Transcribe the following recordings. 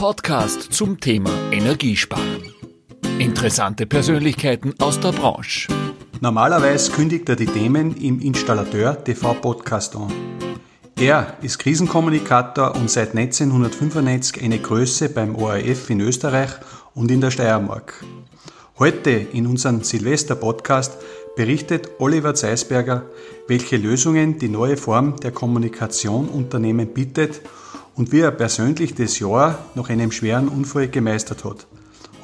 Podcast zum Thema Energiesparen. Interessante Persönlichkeiten aus der Branche. Normalerweise kündigt er die Themen im Installateur TV Podcast an. Er ist Krisenkommunikator und seit 1995 eine Größe beim ORF in Österreich und in der Steiermark. Heute in unserem Silvester-Podcast berichtet Oliver Zeisberger, welche Lösungen die neue Form der Kommunikation Unternehmen bietet und wie er persönlich das Jahr nach einem schweren Unfall gemeistert hat.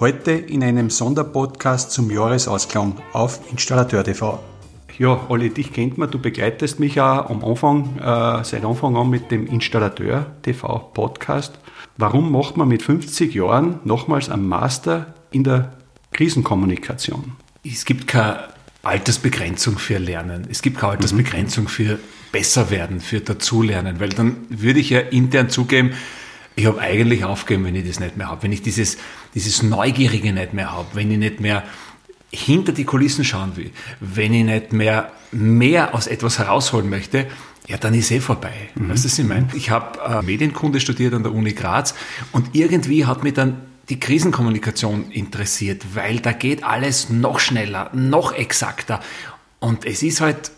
Heute in einem Sonderpodcast zum Jahresausklang auf Installateur TV. Ja, Olli, dich kennt man, du begleitest mich auch am Anfang, äh, seit Anfang an mit dem Installateur TV Podcast. Warum macht man mit 50 Jahren nochmals einen Master in der Krisenkommunikation? Es gibt keine Altersbegrenzung für Lernen. Es gibt keine Altersbegrenzung mhm. für besser werden, für dazulernen, weil dann würde ich ja intern zugeben, ich habe eigentlich aufgegeben, wenn ich das nicht mehr habe, wenn ich dieses, dieses Neugierige nicht mehr habe, wenn ich nicht mehr hinter die Kulissen schauen will, wenn ich nicht mehr mehr aus etwas herausholen möchte, ja, dann ist eh vorbei. Mhm. Weißt du, was ich meine? Ich habe äh, Medienkunde studiert an der Uni Graz und irgendwie hat mich dann die Krisenkommunikation interessiert, weil da geht alles noch schneller, noch exakter. Und es ist halt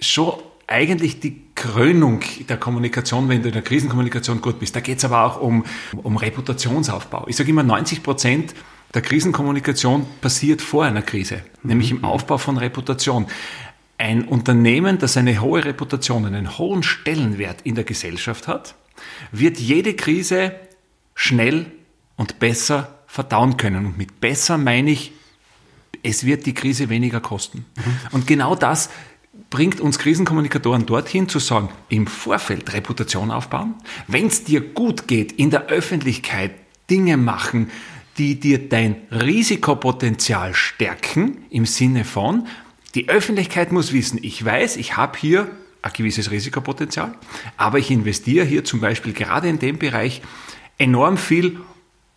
schon eigentlich die Krönung der Kommunikation, wenn du in der Krisenkommunikation gut bist. Da geht es aber auch um, um Reputationsaufbau. Ich sage immer, 90 Prozent der Krisenkommunikation passiert vor einer Krise, nämlich im mhm. Aufbau von Reputation. Ein Unternehmen, das eine hohe Reputation, einen hohen Stellenwert in der Gesellschaft hat, wird jede Krise schnell und besser verdauen können. Und mit besser meine ich, es wird die Krise weniger kosten. Mhm. Und genau das bringt uns Krisenkommunikatoren dorthin zu sagen, im Vorfeld Reputation aufbauen, wenn es dir gut geht, in der Öffentlichkeit Dinge machen, die dir dein Risikopotenzial stärken, im Sinne von, die Öffentlichkeit muss wissen, ich weiß, ich habe hier ein gewisses Risikopotenzial, aber ich investiere hier zum Beispiel gerade in dem Bereich enorm viel,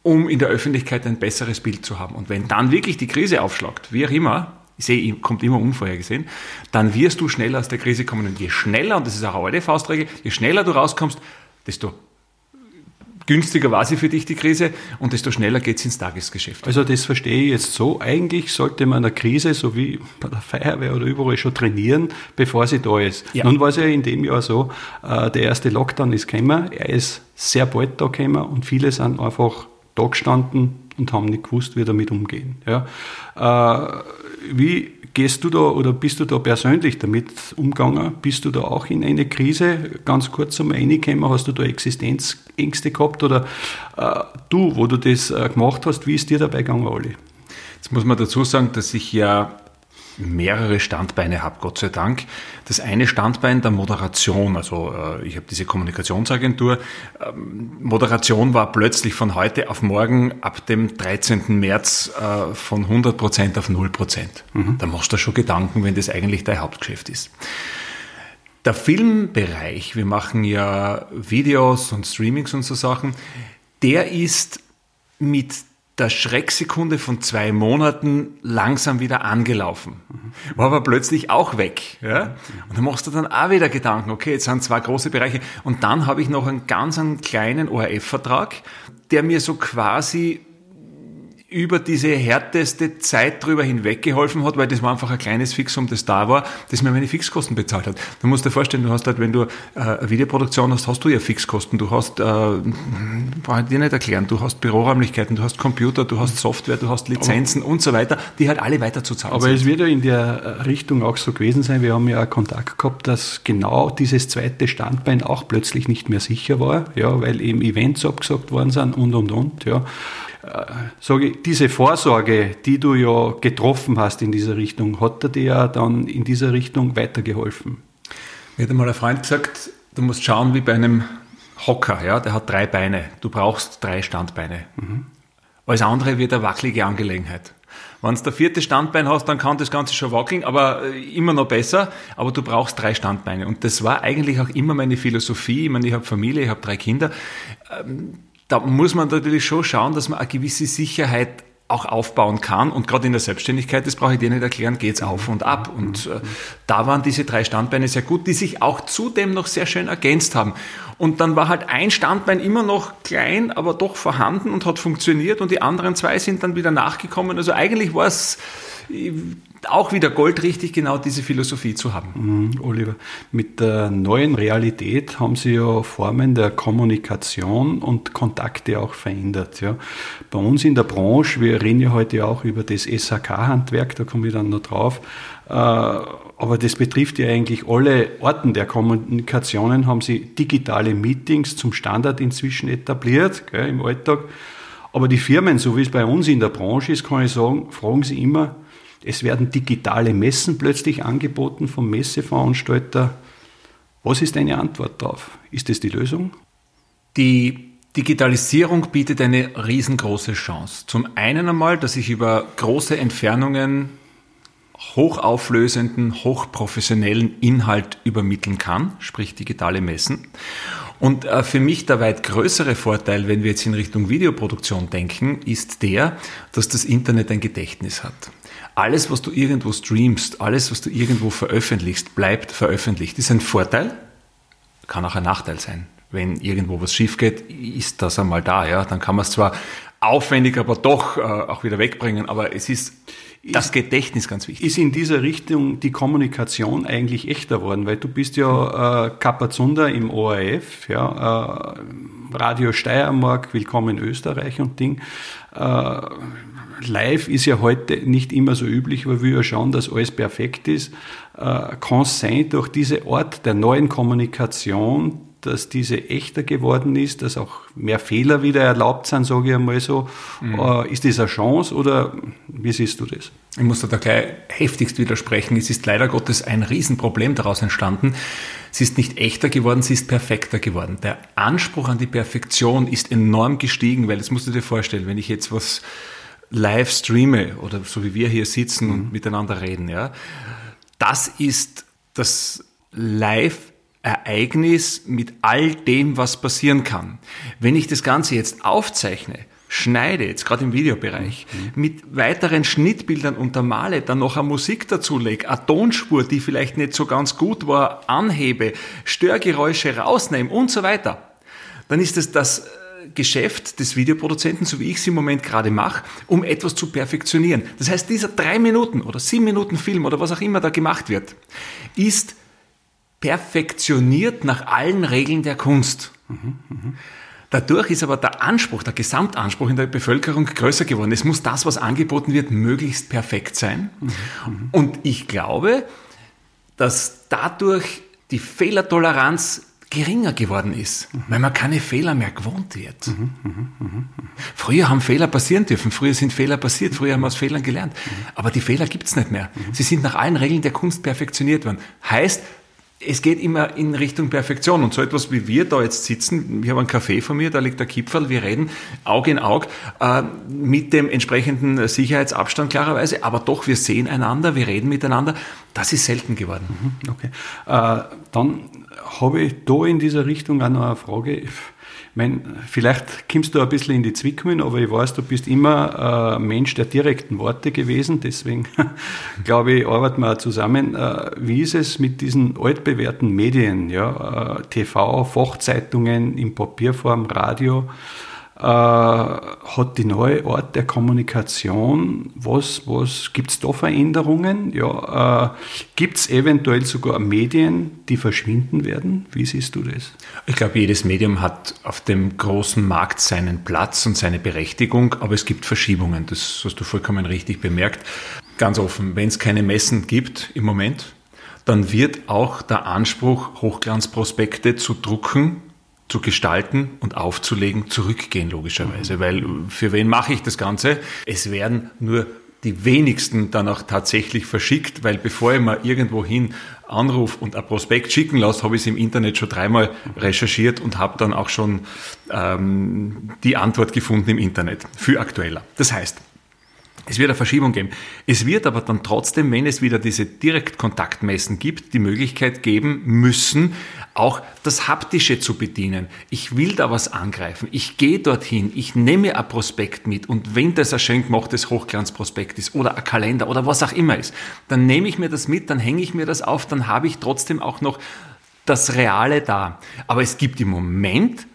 um in der Öffentlichkeit ein besseres Bild zu haben. Und wenn dann wirklich die Krise aufschlagt, wie auch immer, sehe, kommt immer unvorhergesehen, dann wirst du schneller aus der Krise kommen. Und je schneller, und das ist auch eine alte Faustregel, je schneller du rauskommst, desto günstiger war sie für dich, die Krise, und desto schneller geht es ins Tagesgeschäft. Also das verstehe ich jetzt so. Eigentlich sollte man eine Krise, so wie bei der Feuerwehr oder überall, schon trainieren, bevor sie da ist. Ja. Nun war es ja in dem Jahr so, äh, der erste Lockdown ist gekommen, er ist sehr bald da gekommen und viele sind einfach da gestanden und haben nicht gewusst, wie damit umgehen. Ja. Äh, wie gehst du da oder bist du da persönlich damit umgegangen? Bist du da auch in eine Krise ganz kurz einmal reingekommen? Hast du da Existenzängste gehabt oder äh, du, wo du das äh, gemacht hast, wie ist dir dabei gegangen, Olli? Jetzt muss man dazu sagen, dass ich ja mehrere Standbeine habe, Gott sei Dank. Das eine Standbein der Moderation, also äh, ich habe diese Kommunikationsagentur. Ähm, Moderation war plötzlich von heute auf morgen ab dem 13. März äh, von 100 Prozent auf 0 Prozent. Mhm. Da machst du schon Gedanken, wenn das eigentlich dein Hauptgeschäft ist. Der Filmbereich, wir machen ja Videos und Streamings und so Sachen, der ist mit der Schrecksekunde von zwei Monaten langsam wieder angelaufen. War aber plötzlich auch weg. Ja? Und dann machst du dann auch wieder Gedanken, okay, jetzt sind zwei große Bereiche. Und dann habe ich noch einen ganz einen kleinen ORF-Vertrag, der mir so quasi über diese härteste Zeit drüber hinweggeholfen hat, weil das war einfach ein kleines Fixum, das da war, das mir meine Fixkosten bezahlt hat. Du musst dir vorstellen, du hast halt, wenn du äh, eine Videoproduktion hast, hast du ja Fixkosten. Du hast, äh, brauche ich dir nicht erklären, du hast Büroräumlichkeiten, du hast Computer, du hast Software, du hast Lizenzen aber, und so weiter, die halt alle weiter zu zahlen Aber sind. es wird ja in der Richtung auch so gewesen sein, wir haben ja auch Kontakt gehabt, dass genau dieses zweite Standbein auch plötzlich nicht mehr sicher war, ja, weil eben Events abgesagt worden sind und und und, ja sage ich, diese Vorsorge, die du ja getroffen hast in dieser Richtung, hat dir ja dann in dieser Richtung weitergeholfen? Mir hat einmal ein Freund gesagt, du musst schauen wie bei einem Hocker, ja, der hat drei Beine. Du brauchst drei Standbeine. Mhm. Alles andere wird eine wackelige Angelegenheit. Wenn du der vierte Standbein hast, dann kann das Ganze schon wackeln, aber äh, immer noch besser. Aber du brauchst drei Standbeine. Und das war eigentlich auch immer meine Philosophie. Ich meine, ich habe Familie, ich habe drei Kinder. Ähm, da muss man natürlich schon schauen, dass man eine gewisse Sicherheit auch aufbauen kann. Und gerade in der Selbstständigkeit, das brauche ich dir nicht erklären, geht's auf und ab. Und äh, da waren diese drei Standbeine sehr gut, die sich auch zudem noch sehr schön ergänzt haben. Und dann war halt ein Standbein immer noch klein, aber doch vorhanden und hat funktioniert und die anderen zwei sind dann wieder nachgekommen. Also eigentlich war es auch wieder goldrichtig, genau diese Philosophie zu haben. Mhm, Oliver, mit der neuen Realität haben Sie ja Formen der Kommunikation und Kontakte auch verändert. Ja. Bei uns in der Branche, wir reden ja heute auch über das SHK-Handwerk, da komme ich dann noch drauf, äh, aber das betrifft ja eigentlich alle Orten der Kommunikationen, haben Sie digitale Meetings zum Standard inzwischen etabliert gell, im Alltag. Aber die Firmen, so wie es bei uns in der Branche ist, kann ich sagen, fragen Sie immer, es werden digitale Messen plötzlich angeboten vom Messeveranstalter. Was ist deine Antwort darauf? Ist das die Lösung? Die Digitalisierung bietet eine riesengroße Chance. Zum einen einmal, dass ich über große Entfernungen hochauflösenden, hochprofessionellen Inhalt übermitteln kann, sprich digitale Messen. Und äh, für mich der weit größere Vorteil, wenn wir jetzt in Richtung Videoproduktion denken, ist der, dass das Internet ein Gedächtnis hat alles, was du irgendwo streamst, alles, was du irgendwo veröffentlichst, bleibt veröffentlicht. Das ist ein Vorteil, kann auch ein Nachteil sein. Wenn irgendwo was schief geht, ist das einmal da. Ja? Dann kann man es zwar aufwendig, aber doch äh, auch wieder wegbringen. Aber es ist das Gedächtnis ganz wichtig. Ist in dieser Richtung die Kommunikation eigentlich echter worden? Weil du bist ja äh, Kapazunder im ORF, ja, äh, Radio Steiermark, Willkommen in Österreich und Ding. Äh, live ist ja heute nicht immer so üblich, weil wir ja schauen, dass alles perfekt ist. Äh, kann es sein, durch diese Art der neuen Kommunikation, dass diese echter geworden ist, dass auch mehr Fehler wieder erlaubt sind, sage ich einmal so. Mhm. Äh, ist das eine Chance oder wie siehst du das? Ich muss da gleich heftigst widersprechen. Es ist leider Gottes ein Riesenproblem daraus entstanden. Sie ist nicht echter geworden, sie ist perfekter geworden. Der Anspruch an die Perfektion ist enorm gestiegen, weil das musst du dir vorstellen, wenn ich jetzt was live streame oder so wie wir hier sitzen mhm. und miteinander reden, ja, das ist das Live-Ereignis mit all dem, was passieren kann. Wenn ich das Ganze jetzt aufzeichne, schneide, jetzt gerade im Videobereich, mhm. mit weiteren Schnittbildern untermale, dann noch eine Musik dazulege, eine Tonspur, die vielleicht nicht so ganz gut war, anhebe, Störgeräusche rausnehme und so weiter, dann ist es das Geschäft des Videoproduzenten, so wie ich es im Moment gerade mache, um etwas zu perfektionieren. Das heißt, dieser drei Minuten oder sieben Minuten Film oder was auch immer da gemacht wird, ist perfektioniert nach allen Regeln der Kunst. Dadurch ist aber der Anspruch, der Gesamtanspruch in der Bevölkerung größer geworden. Es muss das, was angeboten wird, möglichst perfekt sein. Und ich glaube, dass dadurch die Fehlertoleranz geringer geworden ist, mhm. weil man keine Fehler mehr gewohnt wird. Mhm, mh, mh, früher haben Fehler passieren dürfen, früher sind Fehler passiert, früher haben wir aus Fehlern gelernt. Mhm. Aber die Fehler gibt's nicht mehr. Mhm. Sie sind nach allen Regeln der Kunst perfektioniert worden. Heißt, es geht immer in Richtung Perfektion. Und so etwas wie wir da jetzt sitzen, ich habe einen Kaffee von mir, da liegt der Kipferl, wir reden Auge in Auge äh, mit dem entsprechenden Sicherheitsabstand klarerweise, aber doch, wir sehen einander, wir reden miteinander. Das ist selten geworden. Mhm, okay. Äh, dann habe ich da in dieser Richtung auch noch eine Frage mein, vielleicht kommst du ein bisschen in die Zwickmühlen, aber ich weiß, du bist immer ein Mensch der direkten Worte gewesen. Deswegen glaube ich, arbeiten wir zusammen. Äh, wie ist es mit diesen altbewährten Medien, ja, äh, TV, Fachzeitungen in Papierform, Radio? Äh, hat die neue Art der Kommunikation, was, was gibt es da Veränderungen? Ja, äh, gibt es eventuell sogar Medien, die verschwinden werden? Wie siehst du das? Ich glaube, jedes Medium hat auf dem großen Markt seinen Platz und seine Berechtigung, aber es gibt Verschiebungen. Das hast du vollkommen richtig bemerkt. Ganz offen, wenn es keine Messen gibt im Moment, dann wird auch der Anspruch, Hochglanzprospekte zu drucken, zu gestalten und aufzulegen, zurückgehen logischerweise. Mhm. Weil für wen mache ich das Ganze? Es werden nur die wenigsten dann auch tatsächlich verschickt, weil bevor ich mal irgendwo hin anrufe und ein Prospekt schicken lasse, habe ich es im Internet schon dreimal recherchiert und habe dann auch schon ähm, die Antwort gefunden im Internet. Viel aktueller. Das heißt, es wird eine Verschiebung geben. Es wird aber dann trotzdem, wenn es wieder diese Direktkontaktmessen gibt, die Möglichkeit geben müssen, auch das Haptische zu bedienen. Ich will da was angreifen. Ich gehe dorthin. Ich nehme ein Prospekt mit. Und wenn das ein schön gemachtes Hochglanzprospekt ist oder ein Kalender oder was auch immer ist, dann nehme ich mir das mit, dann hänge ich mir das auf, dann habe ich trotzdem auch noch das Reale da. Aber es gibt im Moment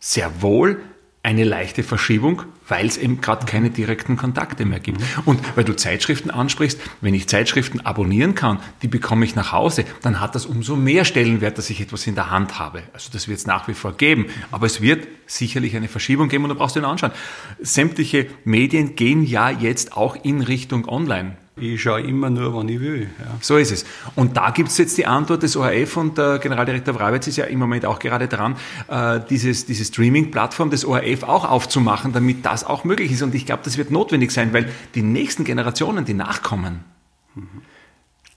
sehr wohl eine leichte Verschiebung, weil es eben gerade keine direkten Kontakte mehr gibt. Und weil du Zeitschriften ansprichst, wenn ich Zeitschriften abonnieren kann, die bekomme ich nach Hause, dann hat das umso mehr Stellenwert, dass ich etwas in der Hand habe. Also das wird es nach wie vor geben. Aber es wird sicherlich eine Verschiebung geben und du brauchst du dir anschauen. Sämtliche Medien gehen ja jetzt auch in Richtung Online. Ich schaue immer nur, wann ich will. Ja. So ist es. Und da gibt es jetzt die Antwort des ORF und der Generaldirektor Wrabetz ist ja im Moment auch gerade dran, äh, dieses, diese Streaming-Plattform des ORF auch aufzumachen, damit das auch möglich ist. Und ich glaube, das wird notwendig sein, weil die nächsten Generationen, die nachkommen, mhm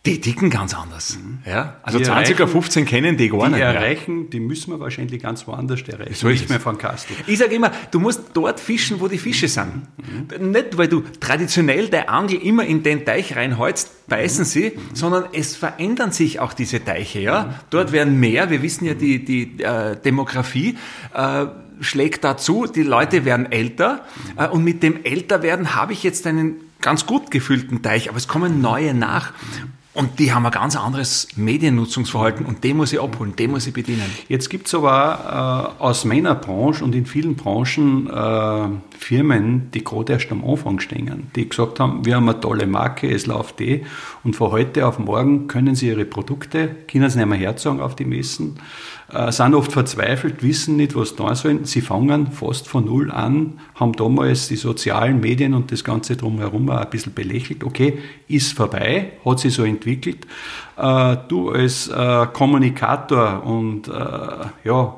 die ticken ganz anders. Mhm. Ja? Also die 20er, 15 kennen die gar die nicht. Die erreichen, die müssen wir wahrscheinlich ganz woanders erreichen. So nicht mehr von Kastel. Ich sage immer, du musst dort fischen, wo die Fische sind. Mhm. Nicht, weil du traditionell der Angel immer in den Teich reinholst, beißen mhm. sie, sondern es verändern sich auch diese Teiche. Ja? Mhm. Dort werden mehr, wir wissen ja, die, die äh, Demografie äh, schlägt dazu, die Leute werden älter äh, und mit dem Älterwerden habe ich jetzt einen ganz gut gefüllten Teich, aber es kommen neue nach. Und die haben ein ganz anderes Mediennutzungsverhalten und den muss ich abholen, den muss ich bedienen. Jetzt gibt es aber äh, aus meiner Branche und in vielen Branchen äh, Firmen, die gerade erst am Anfang stehen, die gesagt haben, wir haben eine tolle Marke, es läuft eh und von heute auf morgen können sie ihre Produkte, können sie nicht mehr herzogen auf die Messen, äh, sind oft verzweifelt, wissen nicht, was da sollen. Sie fangen fast von Null an, haben damals die sozialen Medien und das Ganze drumherum auch ein bisschen belächelt. Okay, ist vorbei, hat sich so entwickelt. Äh, du als äh, Kommunikator und äh, ja,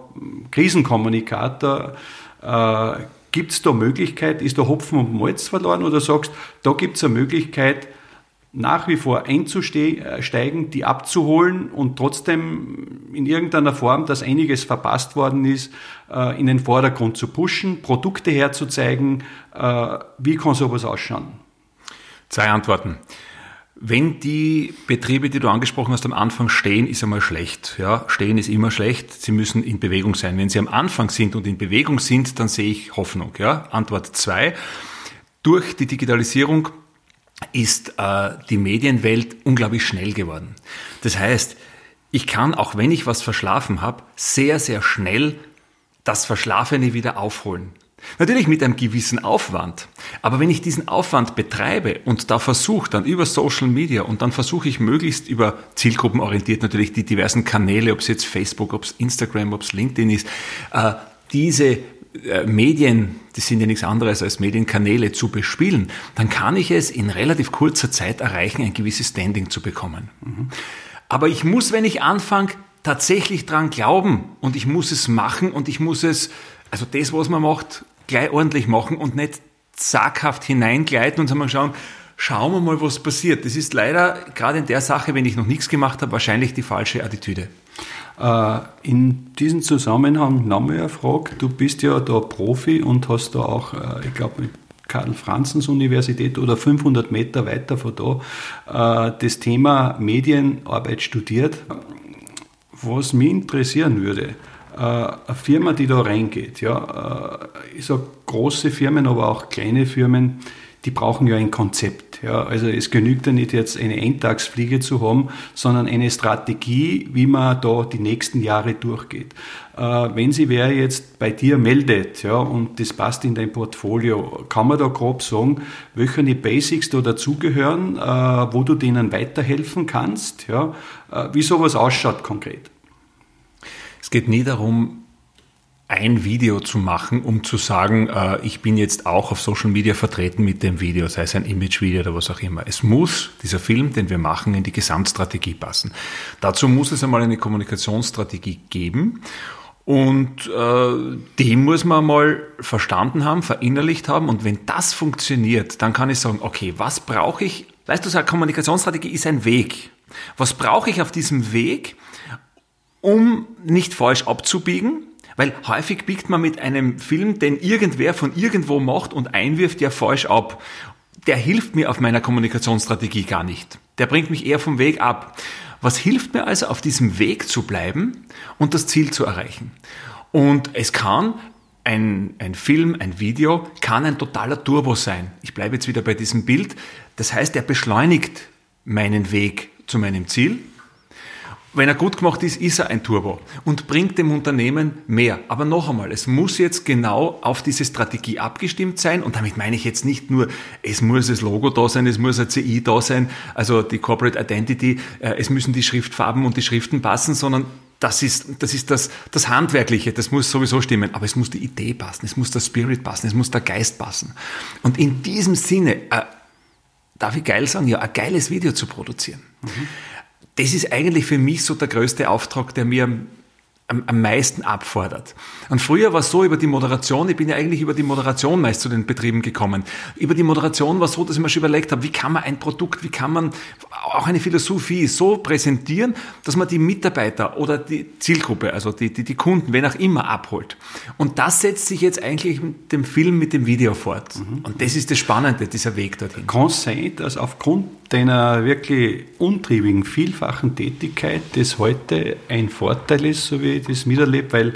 Krisenkommunikator, äh, gibt es da Möglichkeit, ist da Hopfen und Malz verloren oder sagst, da gibt es eine Möglichkeit, nach wie vor einzusteigen, die abzuholen und trotzdem in irgendeiner Form, dass einiges verpasst worden ist, äh, in den Vordergrund zu pushen, Produkte herzuzeigen. Äh, wie kann sowas ausschauen? Zwei Antworten. Wenn die Betriebe, die du angesprochen hast, am Anfang stehen, ist einmal schlecht. Ja, stehen ist immer schlecht. Sie müssen in Bewegung sein. Wenn sie am Anfang sind und in Bewegung sind, dann sehe ich Hoffnung. Ja, Antwort zwei. Durch die Digitalisierung ist äh, die Medienwelt unglaublich schnell geworden. Das heißt, ich kann, auch wenn ich was verschlafen habe, sehr, sehr schnell das Verschlafene wieder aufholen. Natürlich mit einem gewissen Aufwand. Aber wenn ich diesen Aufwand betreibe und da versuche dann über Social Media und dann versuche ich möglichst über zielgruppenorientiert natürlich die diversen Kanäle, ob es jetzt Facebook, ob es Instagram, ob es LinkedIn ist, äh, diese Medien, die sind ja nichts anderes als Medienkanäle zu bespielen, dann kann ich es in relativ kurzer Zeit erreichen, ein gewisses Standing zu bekommen. Mhm. Aber ich muss, wenn ich anfange, tatsächlich dran glauben und ich muss es machen und ich muss es, also das, was man macht, gleich ordentlich machen und nicht zaghaft hineingleiten und sagen, schauen, schauen wir mal, was passiert. Das ist leider gerade in der Sache, wenn ich noch nichts gemacht habe, wahrscheinlich die falsche Attitüde. Äh, in diesem Zusammenhang nochmal eine Frage. Du bist ja da Profi und hast da auch, äh, ich glaube, mit Karl Franzens Universität oder 500 Meter weiter von da äh, das Thema Medienarbeit studiert. Was mich interessieren würde, eine Firma, die da reingeht, ja, ich sage große Firmen, aber auch kleine Firmen, die brauchen ja ein Konzept. Ja. Also es genügt ja nicht jetzt eine Eintagsfliege zu haben, sondern eine Strategie, wie man da die nächsten Jahre durchgeht. Äh, wenn sie wer jetzt bei dir meldet ja, und das passt in dein Portfolio, kann man da grob sagen, welche Basics da dazugehören, äh, wo du denen weiterhelfen kannst, ja, äh, wie sowas ausschaut konkret? Es geht nie darum, ein Video zu machen, um zu sagen, äh, ich bin jetzt auch auf Social Media vertreten mit dem Video, sei es ein Image-Video oder was auch immer. Es muss, dieser Film, den wir machen, in die Gesamtstrategie passen. Dazu muss es einmal eine Kommunikationsstrategie geben. Und äh, die muss man mal verstanden haben, verinnerlicht haben. Und wenn das funktioniert, dann kann ich sagen, okay, was brauche ich? Weißt du, so eine Kommunikationsstrategie ist ein Weg. Was brauche ich auf diesem Weg, um nicht falsch abzubiegen, weil häufig biegt man mit einem Film, den irgendwer von irgendwo macht und einwirft, ja falsch ab. Der hilft mir auf meiner Kommunikationsstrategie gar nicht. Der bringt mich eher vom Weg ab. Was hilft mir also, auf diesem Weg zu bleiben und das Ziel zu erreichen? Und es kann ein, ein Film, ein Video, kann ein totaler Turbo sein. Ich bleibe jetzt wieder bei diesem Bild. Das heißt, er beschleunigt meinen Weg zu meinem Ziel wenn er gut gemacht ist, ist er ein Turbo und bringt dem Unternehmen mehr. Aber noch einmal, es muss jetzt genau auf diese Strategie abgestimmt sein und damit meine ich jetzt nicht nur, es muss das Logo da sein, es muss ein CI da sein, also die Corporate Identity, äh, es müssen die Schriftfarben und die Schriften passen, sondern das ist, das ist das, das Handwerkliche, das muss sowieso stimmen, aber es muss die Idee passen, es muss der Spirit passen, es muss der Geist passen. Und in diesem Sinne, äh, darf ich geil sagen, ja, ein geiles Video zu produzieren. Mhm das ist eigentlich für mich so der größte Auftrag, der mir am, am meisten abfordert. Und früher war es so über die Moderation, ich bin ja eigentlich über die Moderation meist zu den Betrieben gekommen. Über die Moderation war es so, dass ich mir schon überlegt habe, wie kann man ein Produkt, wie kann man auch eine Philosophie so präsentieren, dass man die Mitarbeiter oder die Zielgruppe, also die, die, die Kunden, wen auch immer abholt. Und das setzt sich jetzt eigentlich mit dem Film, mit dem Video fort. Mhm. Und das ist das Spannende, dieser Weg dorthin. Kann es sein, dass aufgrund deiner wirklich untriebigen, vielfachen Tätigkeit das heute ein Vorteil ist, so wie ich das miterlebe, weil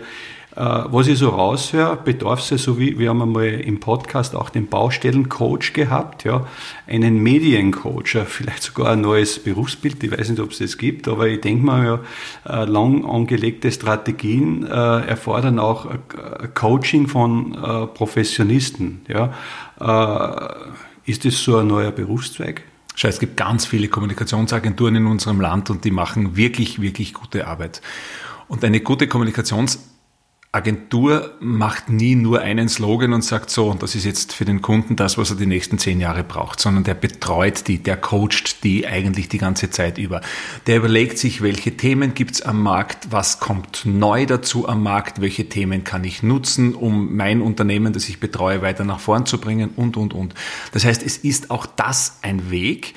äh, was ich so raushöre, bedarf es ja so wie, wir haben einmal im Podcast auch den Baustellencoach gehabt, ja, einen Mediencoach, vielleicht sogar ein neues Berufsbild, ich weiß nicht, ob es das gibt, aber ich denke mal, ja, äh, lang angelegte Strategien äh, erfordern auch Coaching von Professionisten, ja. Ist das so ein neuer Berufszweig? Schau, es gibt ganz viele Kommunikationsagenturen in unserem Land und die machen wirklich, wirklich gute Arbeit. Und eine gute Kommunikationsagentur macht nie nur einen Slogan und sagt so, und das ist jetzt für den Kunden das, was er die nächsten zehn Jahre braucht, sondern der betreut die, der coacht die eigentlich die ganze Zeit über. Der überlegt sich, welche Themen gibt's am Markt, was kommt neu dazu am Markt, welche Themen kann ich nutzen, um mein Unternehmen, das ich betreue, weiter nach vorn zu bringen und, und, und. Das heißt, es ist auch das ein Weg.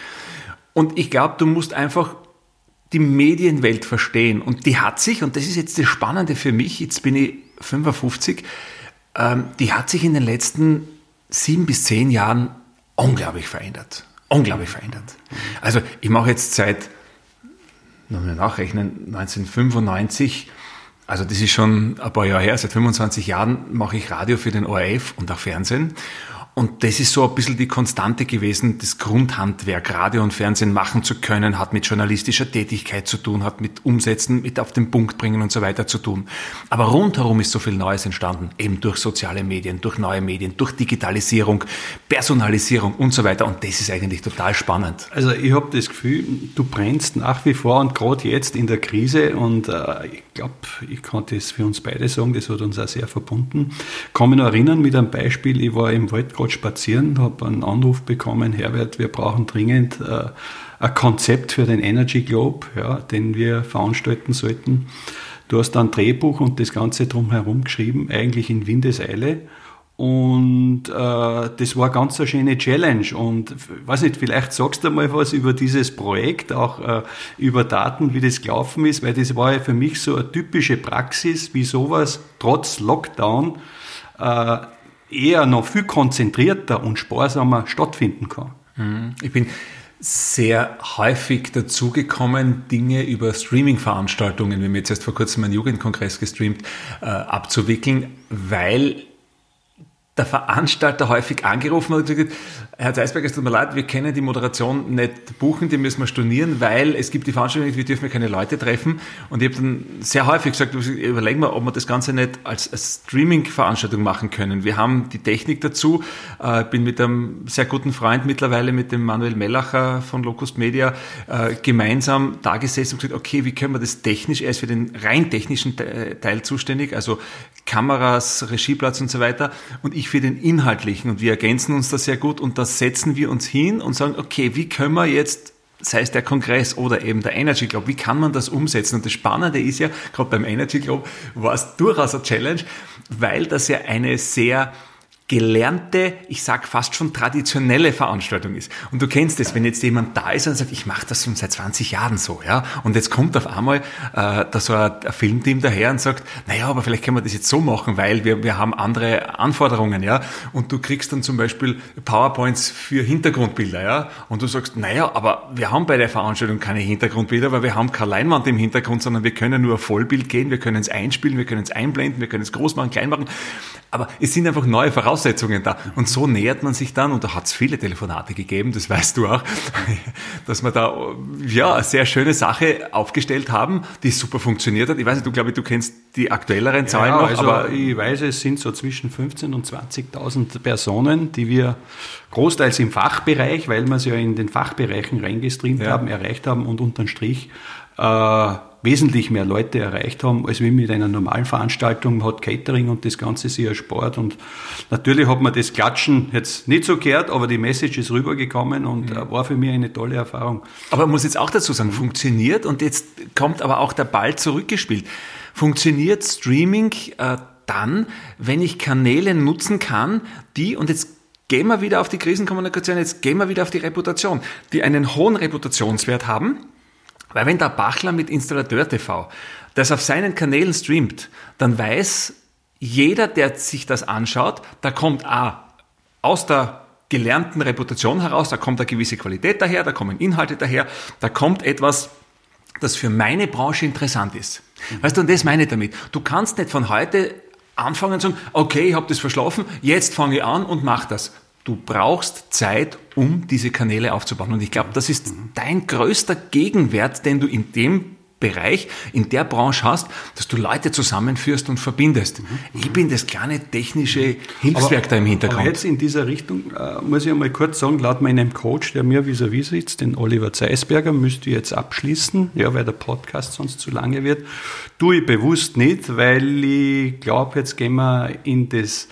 Und ich glaube, du musst einfach die Medienwelt verstehen. Und die hat sich, und das ist jetzt das Spannende für mich, jetzt bin ich 55, ähm, die hat sich in den letzten sieben bis zehn Jahren unglaublich verändert. Unglaublich verändert. Also ich mache jetzt seit, noch mal nachrechnen, 1995, also das ist schon ein paar Jahre her, seit 25 Jahren mache ich Radio für den ORF und auch Fernsehen. Und das ist so ein bisschen die Konstante gewesen, das Grundhandwerk, Radio und Fernsehen machen zu können, hat mit journalistischer Tätigkeit zu tun, hat mit Umsetzen, mit auf den Punkt bringen und so weiter zu tun. Aber rundherum ist so viel Neues entstanden, eben durch soziale Medien, durch neue Medien, durch Digitalisierung, Personalisierung und so weiter. Und das ist eigentlich total spannend. Also ich habe das Gefühl, du brennst nach wie vor und gerade jetzt in der Krise und äh, ich glaube, ich kann das für uns beide sagen, das hat uns auch sehr verbunden. Kann mich noch erinnern mit einem Beispiel, ich war im Wald gerade spazieren, habe einen Anruf bekommen, Herbert, wir brauchen dringend äh, ein Konzept für den Energy Globe, ja, den wir veranstalten sollten. Du hast ein Drehbuch und das Ganze drumherum geschrieben, eigentlich in Windeseile. Und äh, das war ganz eine schöne Challenge. Und weiß nicht, vielleicht sagst du mal was über dieses Projekt, auch äh, über Daten, wie das gelaufen ist, weil das war ja für mich so eine typische Praxis, wie sowas trotz Lockdown äh, eher noch viel konzentrierter und sparsamer stattfinden kann. Mhm. Ich bin sehr häufig dazugekommen, Dinge über Streaming-Veranstaltungen, wir jetzt erst vor kurzem einen Jugendkongress gestreamt, äh, abzuwickeln, weil der Veranstalter häufig angerufen hat und gesagt, Herr Zeisberger, es tut mir leid, wir können die Moderation nicht buchen, die müssen wir stornieren, weil es gibt die Veranstaltung, wir dürfen keine Leute treffen. Und ich habe dann sehr häufig gesagt, überlegen wir, ob wir das Ganze nicht als, Streaming-Veranstaltung machen können. Wir haben die Technik dazu, äh, bin mit einem sehr guten Freund mittlerweile, mit dem Manuel Mellacher von Locust Media, äh, gemeinsam da gesessen und gesagt, okay, wie können wir das technisch, er ist für den rein technischen Teil zuständig, also Kameras, Regieplatz und so weiter, und ich für den inhaltlichen. Und wir ergänzen uns da sehr gut und das setzen wir uns hin und sagen, okay, wie können wir jetzt sei es der Kongress oder eben der Energy Club, wie kann man das umsetzen? Und das Spannende ist ja, gerade beim Energy Club war es durchaus eine Challenge, weil das ja eine sehr gelernte, ich sag fast schon traditionelle Veranstaltung ist. Und du kennst es, wenn jetzt jemand da ist und sagt, ich mache das schon seit 20 Jahren so, ja, und jetzt kommt auf einmal äh, da so ein, ein Filmteam daher und sagt, naja, aber vielleicht können wir das jetzt so machen, weil wir, wir haben andere Anforderungen, ja, und du kriegst dann zum Beispiel PowerPoints für Hintergrundbilder, ja, und du sagst, naja, aber wir haben bei der Veranstaltung keine Hintergrundbilder, weil wir haben keine Leinwand im Hintergrund, sondern wir können nur Vollbild gehen, wir können es einspielen, wir können es einblenden, wir können es groß machen, klein machen, aber es sind einfach neue Voraussetzungen da. Und so nähert man sich dann, und da hat es viele Telefonate gegeben, das weißt du auch, dass wir da ja eine sehr schöne Sache aufgestellt haben, die super funktioniert hat. Ich weiß nicht, du glaube, du kennst die aktuelleren Zahlen ja, noch, also aber ich weiß, es sind so zwischen 15.000 und 20.000 Personen, die wir großteils im Fachbereich, weil wir es ja in den Fachbereichen reingestreamt ja. haben, erreicht haben und unterm Strich äh, wesentlich mehr Leute erreicht haben, als wie mit einer normalen Veranstaltung. Man hat Catering und das Ganze sehr Sport. Und natürlich hat man das Klatschen jetzt nicht so gehört, aber die Message ist rübergekommen und mhm. war für mich eine tolle Erfahrung. Aber man muss jetzt auch dazu sagen, funktioniert und jetzt kommt aber auch der Ball zurückgespielt. Funktioniert Streaming äh, dann, wenn ich Kanäle nutzen kann, die, und jetzt gehen wir wieder auf die Krisenkommunikation, jetzt gehen wir wieder auf die Reputation, die einen hohen Reputationswert haben, weil wenn der Bachler mit Installateur TV das auf seinen Kanälen streamt, dann weiß jeder, der sich das anschaut, da kommt A, aus der gelernten Reputation heraus, da kommt eine gewisse Qualität daher, da kommen Inhalte daher, da kommt etwas, das für meine Branche interessant ist. Mhm. Weißt du, und das meine ich damit. Du kannst nicht von heute anfangen und sagen, okay, ich habe das verschlafen, jetzt fange ich an und mach das du brauchst Zeit, um diese Kanäle aufzubauen. Und ich glaube, das ist dein größter Gegenwert, den du in dem Bereich, in der Branche hast, dass du Leute zusammenführst und verbindest. Ich bin das kleine technische Hilfswerk aber, da im Hintergrund. Aber jetzt in dieser Richtung äh, muss ich einmal kurz sagen, laut meinem Coach, der mir vis-à-vis -vis sitzt, den Oliver Zeisberger, müsste ich jetzt abschließen, ja, weil der Podcast sonst zu lange wird. Tue ich bewusst nicht, weil ich glaube, jetzt gehen wir in das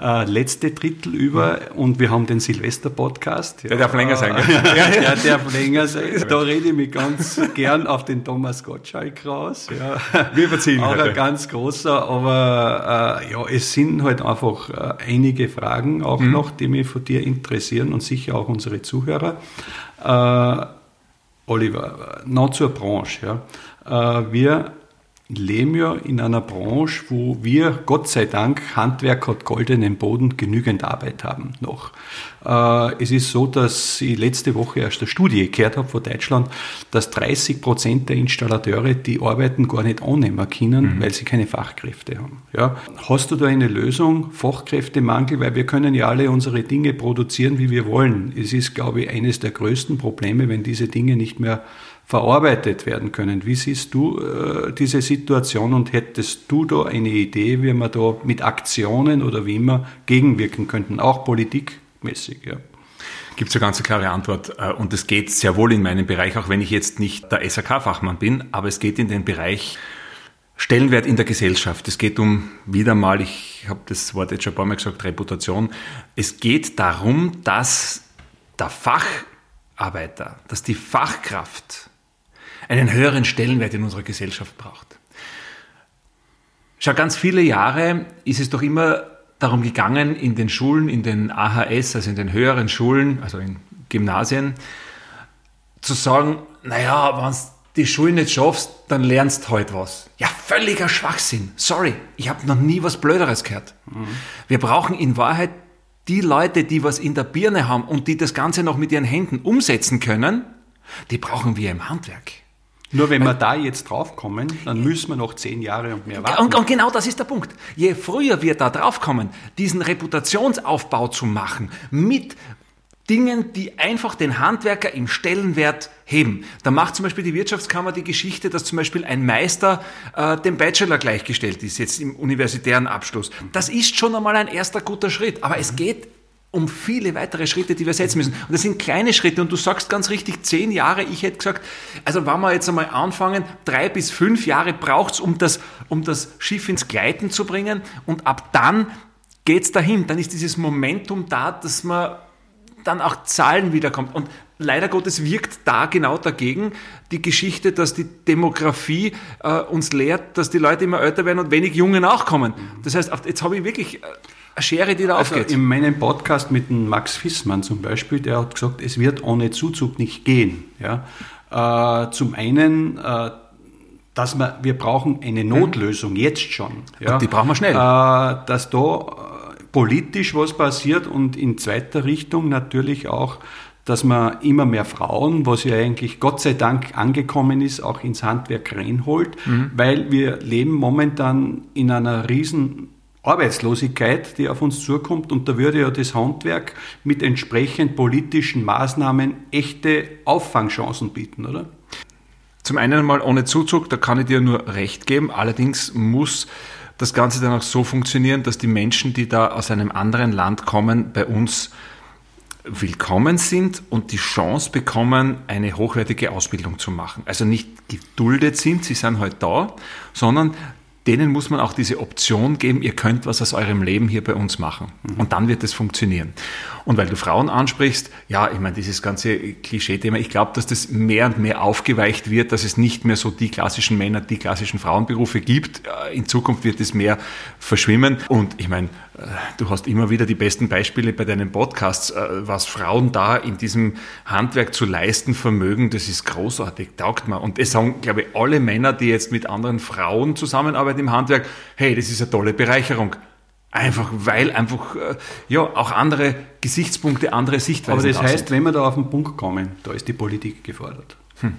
äh, letzte Drittel über und wir haben den Silvester-Podcast. Der darf länger sein. ja, der darf länger sein. Da rede ich mich ganz gern auf den Thomas Gottschalk raus. Ja. Wir überziehen Auch heute. ein ganz großer, aber äh, ja, es sind halt einfach äh, einige Fragen auch mhm. noch, die mich von dir interessieren und sicher auch unsere Zuhörer. Äh, Oliver, noch zur Branche. Ja. Äh, wir leben ja in einer Branche, wo wir, Gott sei Dank, Handwerk hat goldenen Boden, genügend Arbeit haben noch. Äh, es ist so, dass ich letzte Woche erst eine Studie gehört habe von Deutschland, dass 30 Prozent der Installateure die Arbeiten gar nicht annehmen können, mhm. weil sie keine Fachkräfte haben. Ja. Hast du da eine Lösung? Fachkräftemangel, weil wir können ja alle unsere Dinge produzieren, wie wir wollen. Es ist, glaube ich, eines der größten Probleme, wenn diese Dinge nicht mehr verarbeitet werden können. Wie siehst du äh, diese Situation und hättest du da eine Idee, wie wir da mit Aktionen oder wie immer gegenwirken könnten, auch politikmäßig? Ja. Gibt es eine ganz klare Antwort äh, und es geht sehr wohl in meinem Bereich, auch wenn ich jetzt nicht der SAK-Fachmann bin, aber es geht in den Bereich Stellenwert in der Gesellschaft. Es geht um, wieder mal, ich habe das Wort jetzt schon ein paar Mal gesagt, Reputation. Es geht darum, dass der Facharbeiter, dass die Fachkraft einen höheren Stellenwert in unserer Gesellschaft braucht. Schau, ganz viele Jahre ist es doch immer darum gegangen, in den Schulen, in den AHS, also in den höheren Schulen, also in Gymnasien, zu sagen, naja, wenn du die Schule nicht schaffst, dann lernst du heute halt was. Ja, völliger Schwachsinn. Sorry, ich habe noch nie was Blöderes gehört. Mhm. Wir brauchen in Wahrheit die Leute, die was in der Birne haben und die das Ganze noch mit ihren Händen umsetzen können, die brauchen wir im Handwerk. Nur wenn wir da jetzt draufkommen, dann müssen wir noch zehn Jahre und mehr warten. Und, und, genau das ist der Punkt. Je früher wir da draufkommen, diesen Reputationsaufbau zu machen mit Dingen, die einfach den Handwerker im Stellenwert heben. Da macht zum Beispiel die Wirtschaftskammer die Geschichte, dass zum Beispiel ein Meister äh, dem Bachelor gleichgestellt ist, jetzt im universitären Abschluss. Das ist schon einmal ein erster guter Schritt. Aber es geht um viele weitere Schritte, die wir setzen müssen. Und das sind kleine Schritte. Und du sagst ganz richtig, zehn Jahre. Ich hätte gesagt, also wenn wir jetzt einmal anfangen, drei bis fünf Jahre braucht's, um das, um das Schiff ins Gleiten zu bringen. Und ab dann geht's dahin. Dann ist dieses Momentum da, dass man dann auch Zahlen wiederkommt. Und leider Gottes wirkt da genau dagegen die Geschichte, dass die Demografie äh, uns lehrt, dass die Leute immer älter werden und wenig Junge nachkommen. Das heißt, jetzt habe ich wirklich äh, eine Schere, die da also aufgeht. In meinem Podcast mit dem Max Fissmann zum Beispiel, der hat gesagt, es wird ohne Zuzug nicht gehen. Ja? Äh, zum einen, äh, dass wir, wir brauchen eine mhm. Notlösung jetzt schon. Ja? Die brauchen wir schnell. Äh, dass da äh, politisch was passiert und in zweiter Richtung natürlich auch dass man immer mehr Frauen, was ja eigentlich Gott sei Dank angekommen ist, auch ins Handwerk reinholt, mhm. weil wir leben momentan in einer riesen Arbeitslosigkeit, die auf uns zukommt und da würde ja das Handwerk mit entsprechend politischen Maßnahmen echte Auffangchancen bieten, oder? Zum einen mal ohne Zuzug, da kann ich dir nur recht geben. Allerdings muss das Ganze dann auch so funktionieren, dass die Menschen, die da aus einem anderen Land kommen, bei uns willkommen sind und die Chance bekommen, eine hochwertige Ausbildung zu machen. Also nicht geduldet sind, sie sind halt da, sondern denen muss man auch diese Option geben, ihr könnt was aus eurem Leben hier bei uns machen. Und dann wird es funktionieren. Und weil du Frauen ansprichst, ja, ich meine, dieses ganze Klischee-Thema, ich glaube, dass das mehr und mehr aufgeweicht wird, dass es nicht mehr so die klassischen Männer, die klassischen Frauenberufe gibt. Äh, in Zukunft wird es mehr verschwimmen. Und ich meine, äh, du hast immer wieder die besten Beispiele bei deinen Podcasts, äh, was Frauen da in diesem Handwerk zu leisten vermögen, das ist großartig, taugt mir. Und es sagen, glaube ich, alle Männer, die jetzt mit anderen Frauen zusammenarbeiten im Handwerk, hey, das ist eine tolle Bereicherung. Einfach, weil einfach, äh, ja, auch andere Gesichtspunkte, andere Sichtweisen Aber das heißt, sind. wenn wir da auf den Punkt kommen, da ist die Politik gefordert. Hm.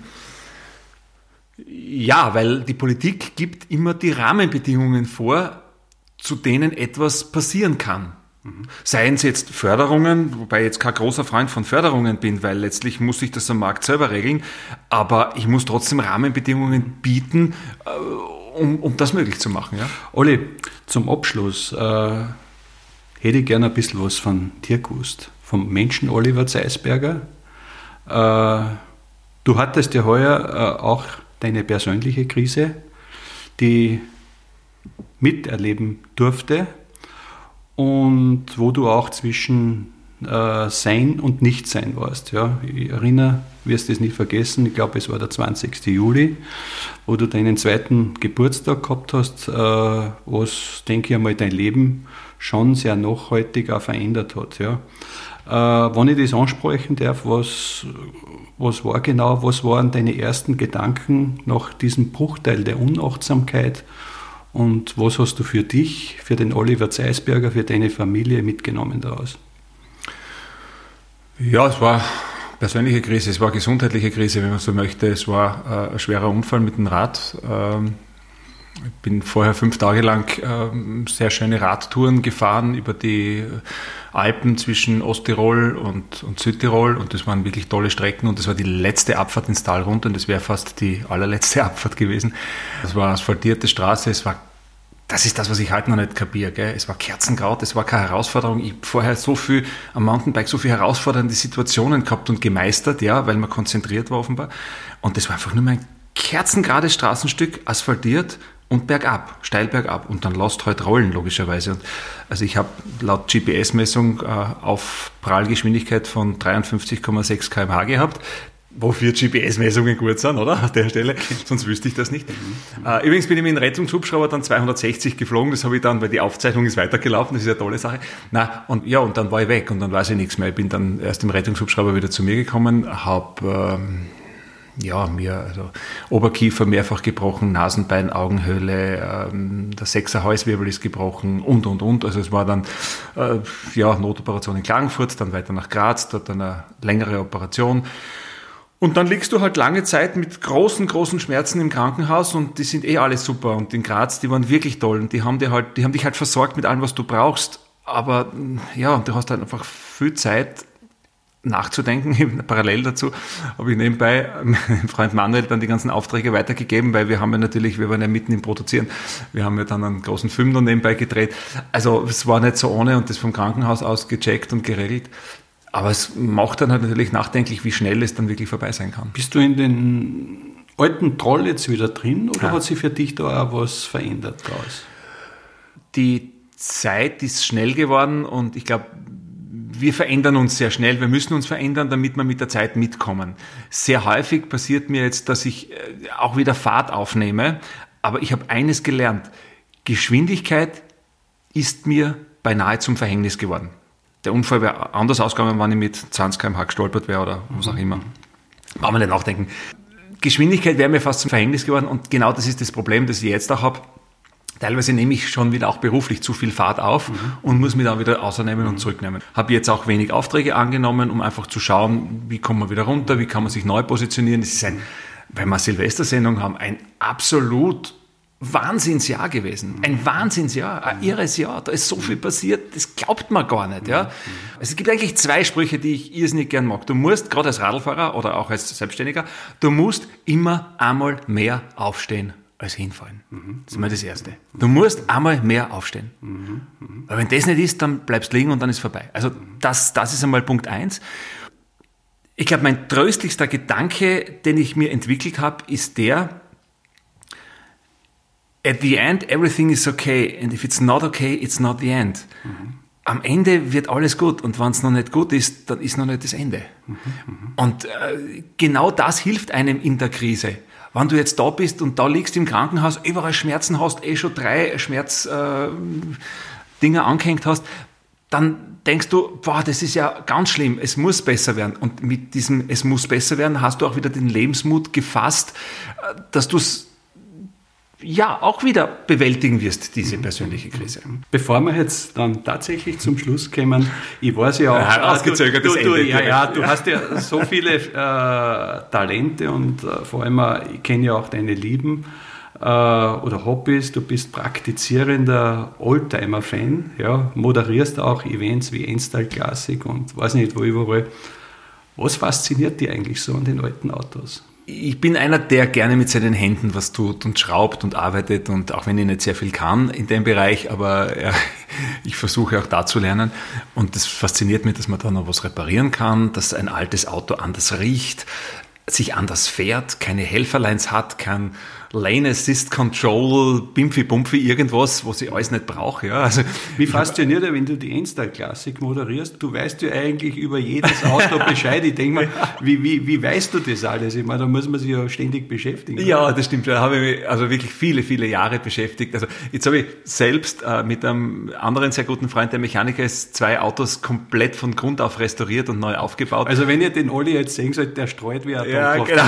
Ja, weil die Politik gibt immer die Rahmenbedingungen vor, zu denen etwas passieren kann. Mhm. Seien es jetzt Förderungen, wobei ich jetzt kein großer Freund von Förderungen bin, weil letztlich muss ich das am Markt selber regeln, aber ich muss trotzdem Rahmenbedingungen bieten, äh, um, um das möglich zu machen. Ja? Olli, zum Abschluss äh, hätte ich gerne ein bisschen was von dir gewusst. Vom Menschen Oliver Zeisberger. Äh, du hattest ja heuer äh, auch deine persönliche Krise, die miterleben durfte und wo du auch zwischen äh, Sein und Nichtsein warst. Ja. Ich erinnere, wirst es nicht vergessen, ich glaube, es war der 20. Juli, wo du deinen zweiten Geburtstag gehabt hast, äh, was, denke ich einmal, dein Leben schon sehr nachhaltig auch verändert hat. Ja. Äh, wenn ich das ansprechen darf, was, was war genau, was waren deine ersten Gedanken nach diesem Bruchteil der Unachtsamkeit und was hast du für dich, für den Oliver Zeisberger, für deine Familie mitgenommen daraus? Ja, es war persönliche Krise, es war gesundheitliche Krise, wenn man so möchte. Es war äh, ein schwerer Unfall mit dem Rad. Ähm, ich bin vorher fünf Tage lang ähm, sehr schöne Radtouren gefahren über die Alpen zwischen Osttirol und, und Südtirol und das waren wirklich tolle Strecken und das war die letzte Abfahrt ins Tal runter und das wäre fast die allerletzte Abfahrt gewesen. Es war asphaltierte Straße, es war das ist das, was ich halt noch nicht kapiere. Es war Kerzenkraut, es war keine Herausforderung. Ich habe vorher so viel am Mountainbike, so viele herausfordernde Situationen gehabt und gemeistert, ja, weil man konzentriert war offenbar. Und das war einfach nur mein kerzengerades Straßenstück, asphaltiert und bergab, steil bergab. Und dann lasst halt rollen, logischerweise. Und also ich habe laut GPS-Messung äh, auf Prallgeschwindigkeit von 53,6 km/h gehabt wofür GPS-Messungen gut sind, oder? An der Stelle. Sonst wüsste ich das nicht. Mhm. Übrigens bin ich mit dem Rettungshubschrauber dann 260 geflogen. Das habe ich dann, weil die Aufzeichnung ist weitergelaufen. Das ist eine tolle Sache. Na, und ja, und dann war ich weg und dann weiß ich nichts mehr. Ich bin dann erst im Rettungshubschrauber wieder zu mir gekommen, habe ähm, ja, mir also Oberkiefer mehrfach gebrochen, Nasenbein, Augenhöhle, ähm, der Sechser Halswirbel ist gebrochen und, und, und. Also es war dann, äh, ja, Notoperation in Klagenfurt, dann weiter nach Graz, dort eine längere Operation. Und dann liegst du halt lange Zeit mit großen, großen Schmerzen im Krankenhaus und die sind eh alle super. Und in Graz, die waren wirklich toll und die haben, dir halt, die haben dich halt versorgt mit allem, was du brauchst. Aber ja, du hast halt einfach viel Zeit nachzudenken. Parallel dazu habe ich nebenbei meinem Freund Manuel dann die ganzen Aufträge weitergegeben, weil wir haben ja natürlich, wir waren ja mitten im Produzieren. Wir haben ja dann einen großen Film noch nebenbei gedreht. Also es war nicht so ohne und das vom Krankenhaus aus gecheckt und geregelt. Aber es macht dann halt natürlich nachdenklich, wie schnell es dann wirklich vorbei sein kann. Bist du in den alten Troll jetzt wieder drin oder ja. hat sich für dich da auch was verändert daraus? Die Zeit ist schnell geworden und ich glaube, wir verändern uns sehr schnell, wir müssen uns verändern, damit wir mit der Zeit mitkommen. Sehr häufig passiert mir jetzt, dass ich äh, auch wieder Fahrt aufnehme, aber ich habe eines gelernt. Geschwindigkeit ist mir beinahe zum Verhängnis geworden. Der Unfall wäre anders ausgegangen, wenn ich mit 20 km/h gestolpert wäre oder was auch immer. Brauchen wir nicht nachdenken. Geschwindigkeit wäre mir fast zum Verhängnis geworden und genau das ist das Problem, das ich jetzt auch habe. Teilweise nehme ich schon wieder auch beruflich zu viel Fahrt auf mhm. und muss mich dann wieder außernehmen und zurücknehmen. Habe jetzt auch wenig Aufträge angenommen, um einfach zu schauen, wie kommt man wieder runter, wie kann man sich neu positionieren. Es ist ein, weil wir Silvestersendung haben, ein absolut Wahnsinnsjahr gewesen. Ein Wahnsinnsjahr, ein irres Jahr. Da ist so viel passiert, das glaubt man gar nicht. Ja? Also es gibt eigentlich zwei Sprüche, die ich irrsinnig gern mag. Du musst, gerade als Radlfahrer oder auch als Selbstständiger, du musst immer einmal mehr aufstehen als hinfallen. Das ist mal das Erste. Du musst einmal mehr aufstehen. Weil wenn das nicht ist, dann bleibst du liegen und dann ist vorbei. Also das, das ist einmal Punkt eins. Ich glaube, mein tröstlichster Gedanke, den ich mir entwickelt habe, ist der, at the end everything is okay and if it's not okay, it's not the end. Mhm. Am Ende wird alles gut und wenn es noch nicht gut ist, dann ist noch nicht das Ende. Mhm. Und äh, genau das hilft einem in der Krise. Wenn du jetzt da bist und da liegst im Krankenhaus, überall Schmerzen hast, eh schon drei Schmerzdinger äh, angehängt hast, dann denkst du, boah, das ist ja ganz schlimm, es muss besser werden. Und mit diesem Es muss besser werden hast du auch wieder den Lebensmut gefasst, äh, dass du es ja auch wieder bewältigen wirst, diese persönliche Krise. Bevor wir jetzt dann tatsächlich zum Schluss kommen, ich weiß ja auch, ja, ausgezögertes du, du, Ende. Ja, ja, du hast ja so viele äh, Talente und äh, vor allem, äh, ich kenne ja auch deine Lieben äh, oder Hobbys. Du bist praktizierender Oldtimer-Fan, ja, moderierst auch Events wie Enstall Classic und weiß nicht wo überall. Was fasziniert dich eigentlich so an den alten Autos? Ich bin einer, der gerne mit seinen Händen was tut und schraubt und arbeitet und auch wenn ich nicht sehr viel kann in dem Bereich, aber ja, ich versuche auch da zu lernen. Und das fasziniert mich, dass man da noch was reparieren kann, dass ein altes Auto anders riecht, sich anders fährt, keine Helferlines hat, kein Lane Assist Control, Bimpfi Bumpfi, irgendwas, was ich alles nicht brauche. Ja. Also, Wie fasziniert er, wenn du die Enstyle Classic moderierst? Du weißt ja eigentlich über jedes Auto Bescheid. Ich denke mal, wie, wie, wie weißt du das alles? Ich meine, da muss man sich ja ständig beschäftigen. Ja, oder? das stimmt. Da habe ich mich also wirklich viele, viele Jahre beschäftigt. Also jetzt habe ich selbst äh, mit einem anderen sehr guten Freund, der Mechaniker ist, zwei Autos komplett von Grund auf restauriert und neu aufgebaut. Also wenn ihr den Olli jetzt sehen sollt, der streut wie ein Ja, genau.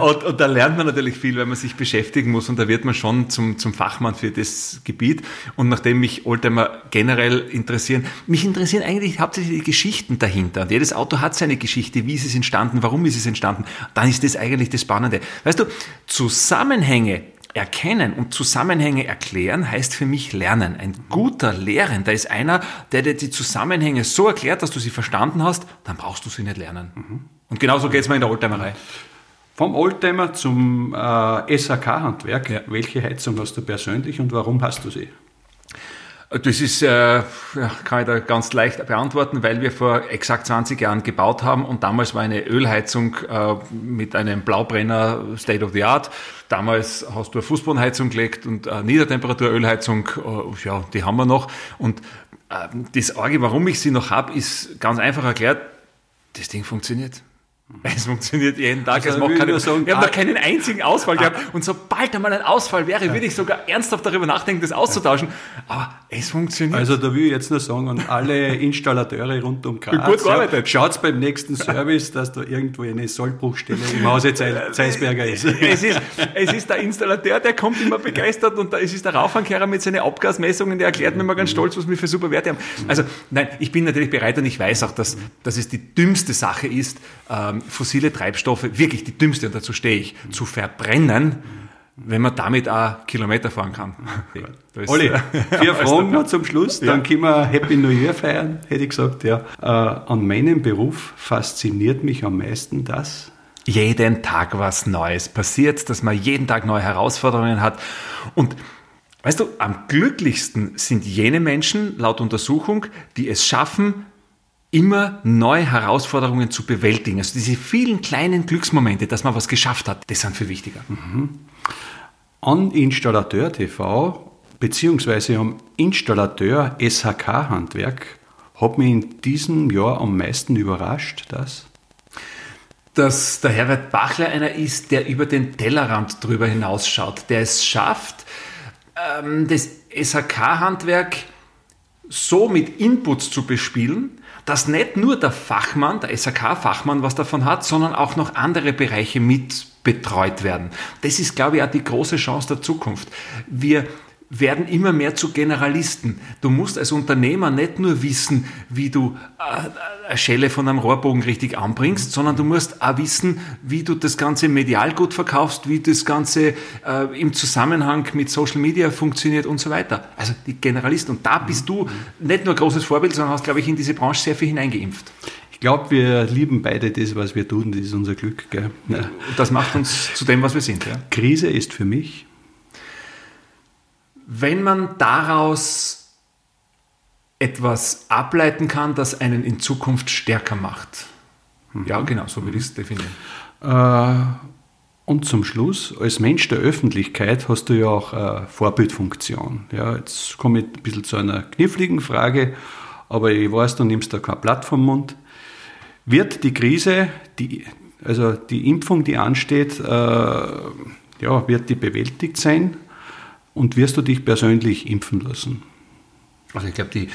und, und da lernt man natürlich viel, weil man man sich beschäftigen muss und da wird man schon zum, zum Fachmann für das Gebiet. Und nachdem mich Oldtimer generell interessieren, mich interessieren eigentlich hauptsächlich die Geschichten dahinter. Und jedes Auto hat seine Geschichte, wie ist es entstanden, warum ist es entstanden. Dann ist das eigentlich das Spannende. Weißt du, Zusammenhänge Erkennen und Zusammenhänge erklären heißt für mich lernen. Ein guter Lehrender ist einer, der dir die Zusammenhänge so erklärt, dass du sie verstanden hast, dann brauchst du sie nicht lernen. Mhm. Und genauso geht es mir in der Oldtimerei. Vom Oldtimer zum äh, SAK-Handwerk. Ja. Welche Heizung hast du persönlich und warum hast du sie? Das ist, äh, kann ich da ganz leicht beantworten, weil wir vor exakt 20 Jahren gebaut haben und damals war eine Ölheizung äh, mit einem Blaubrenner State of the Art. Damals hast du eine Fußbodenheizung gelegt und eine Niedertemperaturölheizung, äh, ja, die haben wir noch. Und äh, das Orge, warum ich sie noch habe, ist ganz einfach erklärt, das Ding funktioniert. Es funktioniert jeden Tag. Also, es macht keine, sagen, wir haben da keinen einzigen Ausfall gehabt. Und sobald einmal ein Ausfall wäre, würde ich sogar ernsthaft darüber nachdenken, das auszutauschen. Aber es funktioniert. Also da will ich jetzt nur sagen, an alle Installateure rund um Graz, gut gearbeitet. Ja, schaut beim nächsten Service, dass da irgendwo eine Sollbruchstelle im Hause Zeisberger ist. Es ist, es ist der Installateur, der kommt immer begeistert und da ist der Raufankehrer mit seinen Abgasmessungen, der erklärt mir immer ganz stolz, was wir für super Werte haben. Also nein, ich bin natürlich bereit und ich weiß auch, dass, dass es die dümmste Sache ist, ähm, ähm, fossile Treibstoffe, wirklich die dümmste, und dazu stehe ich, zu verbrennen, wenn man damit auch Kilometer fahren kann. Olli, vier Fragen noch zum Schluss, dann ja. können wir Happy New Year feiern, hätte ich gesagt. Ja. Äh, an meinem Beruf fasziniert mich am meisten das, jeden Tag was Neues passiert, dass man jeden Tag neue Herausforderungen hat. Und weißt du, am glücklichsten sind jene Menschen, laut Untersuchung, die es schaffen, immer neue Herausforderungen zu bewältigen. Also diese vielen kleinen Glücksmomente, dass man was geschafft hat, das sind viel wichtiger. Mhm. An Installateur TV beziehungsweise am Installateur SHK Handwerk hat mich in diesem Jahr am meisten überrascht, dass dass der Herbert Bachler einer ist, der über den Tellerrand drüber hinausschaut, der es schafft, ähm, das SHK-Handwerk so mit Inputs zu bespielen, dass nicht nur der Fachmann, der SHK-Fachmann was davon hat, sondern auch noch andere Bereiche mit betreut werden. Das ist, glaube ich, auch die große Chance der Zukunft. Wir werden immer mehr zu Generalisten. Du musst als Unternehmer nicht nur wissen, wie du äh, eine Schelle von einem Rohrbogen richtig anbringst, sondern du musst auch wissen, wie du das Ganze medial gut verkaufst, wie das Ganze äh, im Zusammenhang mit Social Media funktioniert und so weiter. Also die Generalisten. Und da bist du nicht nur ein großes Vorbild, sondern hast, glaube ich, in diese Branche sehr viel hineingeimpft. Ich glaube, wir lieben beide das, was wir tun. Das ist unser Glück. Gell? Ja. Das macht uns zu dem, was wir sind. Ja. Krise ist für mich wenn man daraus etwas ableiten kann, das einen in Zukunft stärker macht. Mhm. Ja, genau, so würde ich es definieren. Äh, und zum Schluss, als Mensch der Öffentlichkeit hast du ja auch eine Vorbildfunktion. Ja, jetzt komme ich ein bisschen zu einer kniffligen Frage, aber ich weiß, du nimmst da kein Blatt vom Mund. Wird die Krise, die, also die Impfung, die ansteht, äh, ja, wird die bewältigt sein? Und wirst du dich persönlich impfen lassen? Also ich glaube, die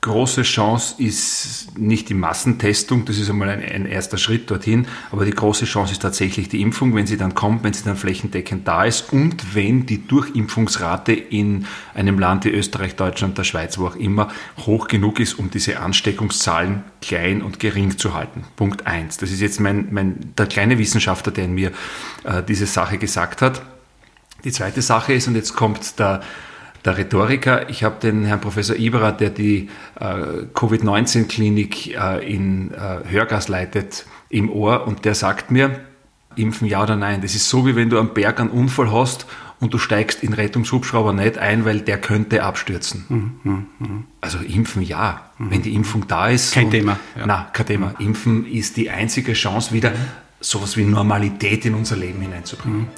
große Chance ist nicht die Massentestung, das ist einmal ein, ein, erster Schritt dorthin, aber die große Chance ist tatsächlich die Impfung, wenn sie dann kommt, wenn sie dann flächendeckend da ist und wenn die Durchimpfungsrate in einem Land wie Österreich, Deutschland, der Schweiz, wo auch immer, hoch genug ist, um diese Ansteckungszahlen klein und gering zu halten. Punkt eins. Das ist jetzt mein, mein, der kleine Wissenschaftler, der in mir äh, diese Sache gesagt hat. Die zweite Sache ist, und jetzt kommt der, der Rhetoriker, ich habe den Herrn Professor Iberer, der die äh, Covid-19-Klinik äh, in äh, Hörgas leitet, im Ohr und der sagt mir, impfen ja oder nein. Das ist so, wie wenn du am Berg einen Unfall hast und du steigst in Rettungshubschrauber nicht ein, weil der könnte abstürzen. Mhm, mh, mh. Also impfen ja, mhm. wenn die Impfung da ist. Kein und, Thema. Ja. Na, kein Thema. Impfen ist die einzige Chance, wieder sowas wie Normalität in unser Leben hineinzubringen.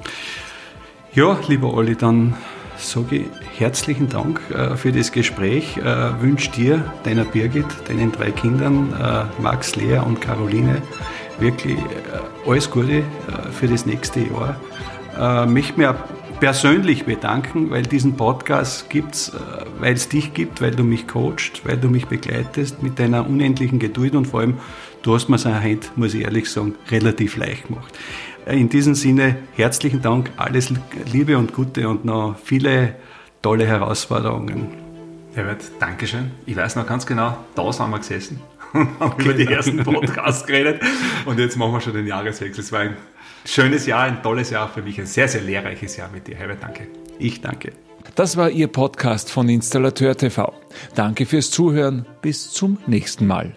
Ja, lieber Olli, dann sage ich herzlichen Dank äh, für das Gespräch. Äh, wünsche dir, deiner Birgit, deinen drei Kindern, äh, Max, Lea und Caroline, wirklich äh, alles Gute für das nächste Jahr. Möchte mir persönlich bedanken, weil diesen Podcast gibt es, weil es dich gibt, weil du mich coachst, weil du mich begleitest mit deiner unendlichen Geduld und vor allem, du hast mir seine Hand, muss ich ehrlich sagen, relativ leicht gemacht. In diesem Sinne herzlichen Dank, alles Liebe und Gute und noch viele tolle Herausforderungen. Herbert, Dankeschön. Ich weiß noch ganz genau, da sind wir gesessen und haben über die ersten Podcasts geredet und jetzt machen wir schon den Jahreswechsel. Es war ein schönes Jahr, ein tolles Jahr für mich, ein sehr, sehr lehrreiches Jahr mit dir. Herbert, danke. Ich danke. Das war Ihr Podcast von Installateur TV. Danke fürs Zuhören. Bis zum nächsten Mal.